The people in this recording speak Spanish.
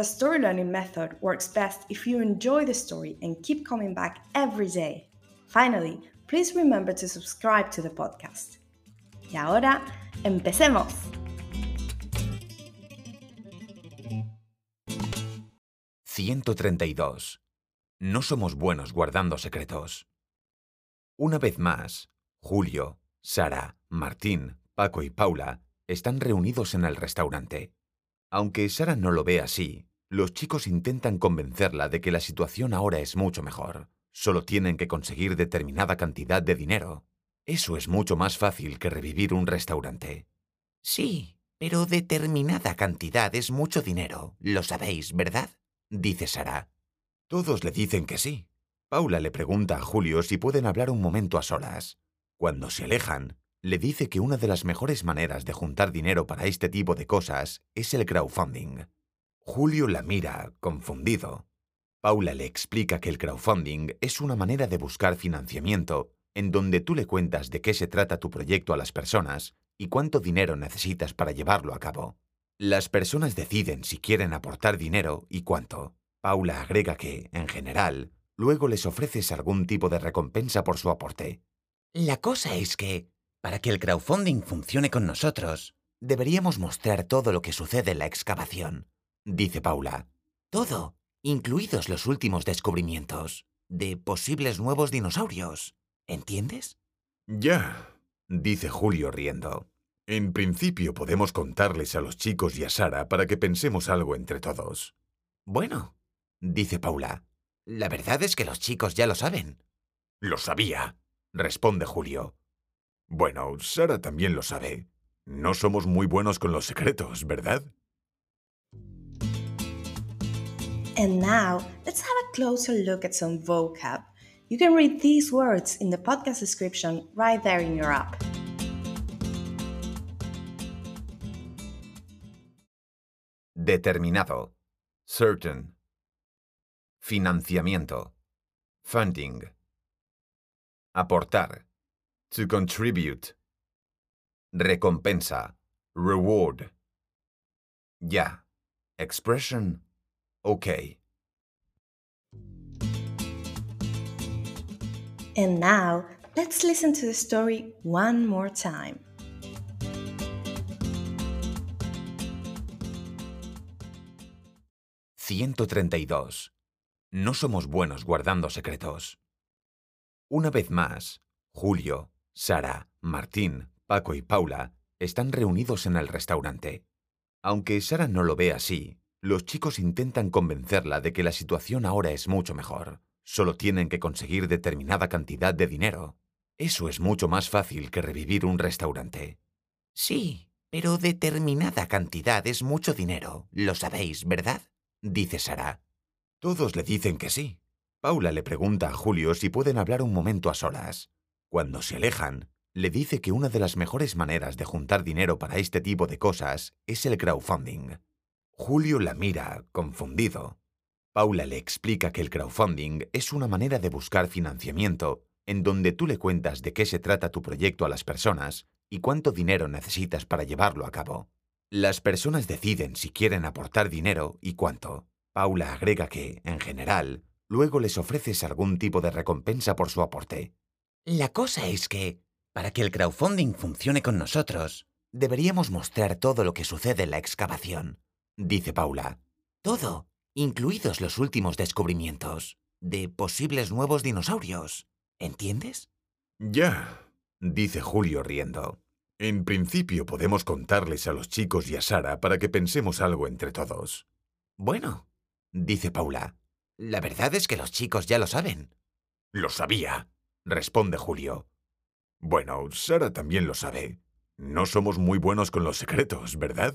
the story learning method works best if you enjoy the story and keep coming back every day. Finally, please remember to subscribe to the podcast. Y ahora, empecemos. ...132. No somos buenos guardando secretos. Una vez más, Julio, Sara, Martín, Paco y Paula están reunidos en el restaurante. Aunque Sara no lo ve así, los chicos intentan convencerla de que la situación ahora es mucho mejor. Solo tienen que conseguir determinada cantidad de dinero. Eso es mucho más fácil que revivir un restaurante. Sí, pero determinada cantidad es mucho dinero, lo sabéis, ¿verdad? dice Sara. Todos le dicen que sí. Paula le pregunta a Julio si pueden hablar un momento a solas. Cuando se alejan, le dice que una de las mejores maneras de juntar dinero para este tipo de cosas es el crowdfunding. Julio la mira, confundido. Paula le explica que el crowdfunding es una manera de buscar financiamiento en donde tú le cuentas de qué se trata tu proyecto a las personas y cuánto dinero necesitas para llevarlo a cabo. Las personas deciden si quieren aportar dinero y cuánto. Paula agrega que, en general, luego les ofreces algún tipo de recompensa por su aporte. La cosa es que, para que el crowdfunding funcione con nosotros, deberíamos mostrar todo lo que sucede en la excavación, dice Paula. Todo, incluidos los últimos descubrimientos de posibles nuevos dinosaurios. ¿Entiendes? Ya, dice Julio riendo. En principio podemos contarles a los chicos y a Sara para que pensemos algo entre todos. Bueno, dice Paula. La verdad es que los chicos ya lo saben. Lo sabía, responde Julio. Bueno, Sara también lo sabe. No somos muy buenos con los secretos, ¿verdad? And now, let's have a closer look at some vocab. You can read these words in the podcast description right there in your app. Determinado. Certain. Financiamiento. Funding. Aportar. To contribute. Recompensa. Reward. Ya. Expression. Okay. And now, let's listen to the story one more time. «132. No somos buenos guardando secretos. Una vez más, Julio, Sara, Martín, Paco y Paula están reunidos en el restaurante. Aunque Sara no lo ve así, los chicos intentan convencerla de que la situación ahora es mucho mejor. Solo tienen que conseguir determinada cantidad de dinero. Eso es mucho más fácil que revivir un restaurante. Sí, pero determinada cantidad es mucho dinero, lo sabéis, ¿verdad? dice Sara. Todos le dicen que sí. Paula le pregunta a Julio si pueden hablar un momento a solas. Cuando se alejan, le dice que una de las mejores maneras de juntar dinero para este tipo de cosas es el crowdfunding. Julio la mira, confundido. Paula le explica que el crowdfunding es una manera de buscar financiamiento en donde tú le cuentas de qué se trata tu proyecto a las personas y cuánto dinero necesitas para llevarlo a cabo. Las personas deciden si quieren aportar dinero y cuánto. Paula agrega que, en general, luego les ofreces algún tipo de recompensa por su aporte. La cosa es que, para que el crowdfunding funcione con nosotros, deberíamos mostrar todo lo que sucede en la excavación, dice Paula. Todo, incluidos los últimos descubrimientos de posibles nuevos dinosaurios. ¿Entiendes? Ya, dice Julio riendo. En principio podemos contarles a los chicos y a Sara para que pensemos algo entre todos. Bueno, dice Paula. La verdad es que los chicos ya lo saben. Lo sabía, responde Julio. Bueno, Sara también lo sabe. No somos muy buenos con los secretos, ¿verdad?